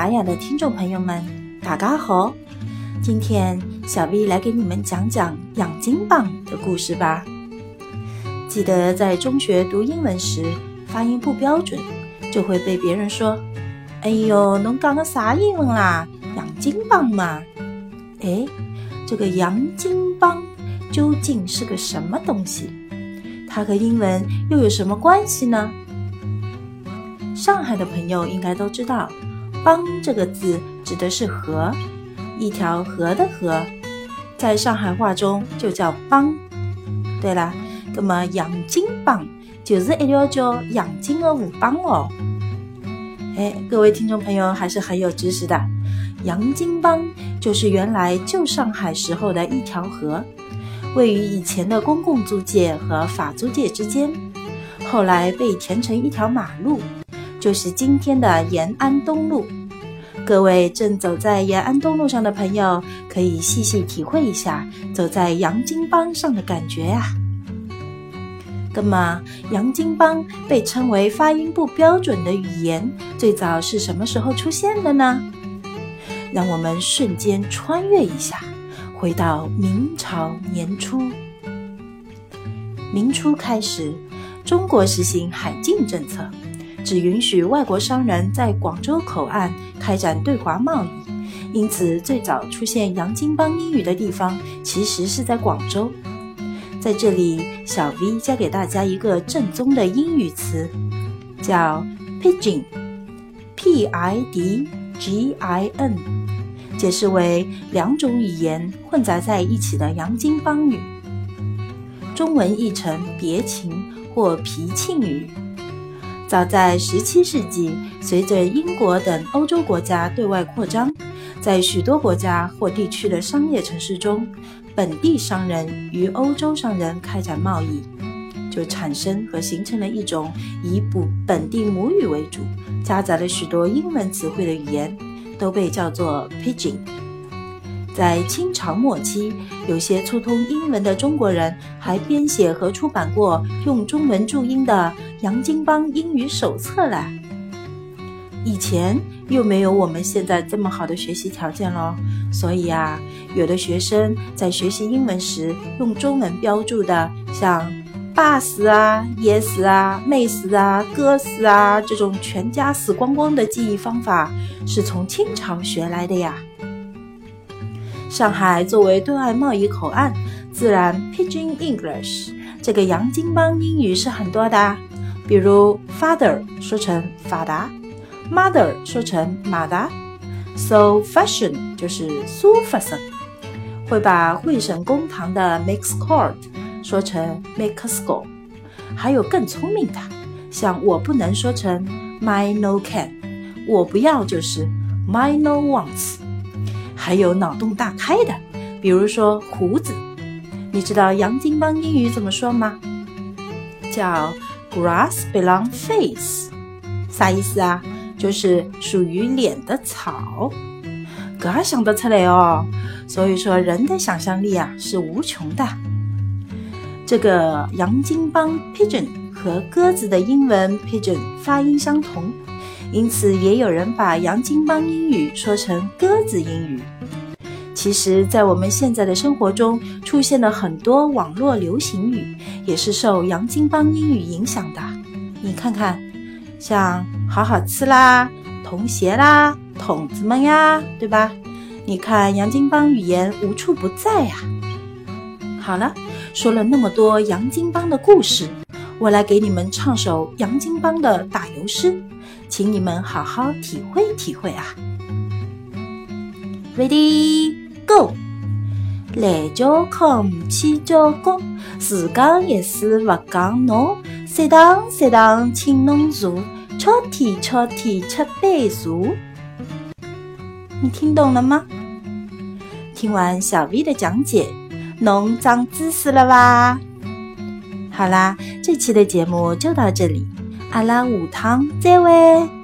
拉雅的听众朋友们，大家好！今天小 V 来给你们讲讲养金棒的故事吧。记得在中学读英文时，发音不标准，就会被别人说：“哎呦，侬讲的啥英文啦？养金棒嘛？”哎，这个养金棒究竟是个什么东西？它和英文又有什么关系呢？上海的朋友应该都知道，“帮”这个字指的是河，一条河的河，在上海话中就叫“帮”。对了，那么养金帮就是一条叫养金的河帮哦。哎，各位听众朋友还是很有知识的。杨金帮就是原来旧上海时候的一条河，位于以前的公共租界和法租界之间，后来被填成一条马路。就是今天的延安东路，各位正走在延安东路上的朋友，可以细细体会一下走在洋泾浜上的感觉呀。那么，洋泾浜被称为发音不标准的语言，最早是什么时候出现的呢？让我们瞬间穿越一下，回到明朝年初。明初开始，中国实行海禁政策。只允许外国商人在广州口岸开展对华贸易，因此最早出现洋泾浜英语的地方其实是在广州。在这里，小 V 教给大家一个正宗的英语词，叫 “pidgin”，P-I-D-G-I-N，解释为两种语言混杂在一起的洋泾浜语，中文译成别情或皮庆语。早在17世纪，随着英国等欧洲国家对外扩张，在许多国家或地区的商业城市中，本地商人与欧洲商人开展贸易，就产生和形成了一种以本本地母语为主、夹杂了许多英文词汇的语言，都被叫做 Pidgin。在清朝末期，有些粗通英文的中国人还编写和出版过用中文注音的洋泾浜英语手册了。以前又没有我们现在这么好的学习条件咯，所以啊，有的学生在学习英文时用中文标注的，像爸死啊、爷死啊、妹死啊、哥死啊这种全家死光光的记忆方法，是从清朝学来的呀。上海作为对外贸易口岸，自然 Pidgin English 这个洋泾浜英语是很多的。比如 father 说成法达，mother 说成马达，so fashion 就是苏发生，会把会审公堂的 mixed court 说成 make school，还有更聪明的，像我不能说成 my no can，我不要就是 my no wants。还有脑洞大开的，比如说胡子，你知道洋泾浜英语怎么说吗？叫 grass belong face，啥意思啊？就是属于脸的草。噶想得出来哦，所以说人的想象力啊是无穷的。这个洋泾浜 pigeon 和鸽子的英文 pigeon 发音相同。因此，也有人把洋泾浜英语说成鸽子英语。其实，在我们现在的生活中，出现了很多网络流行语，也是受洋泾浜英语影响的。你看看，像“好好吃啦”“童鞋啦”“筒子们呀”，对吧？你看，洋泾浜语言无处不在呀。好了，说了那么多洋泾浜的故事，我来给你们唱首洋泾浜的打油诗。请你们好好体会体会啊！Ready go！来叫康，去叫公，自讲一事勿讲侬，适当适当请侬坐，敲天敲天吃杯茶。你听懂了吗？听完小 V 的讲解，侬长知识了吧？好啦，这期的节目就到这里。阿拉下趟再会。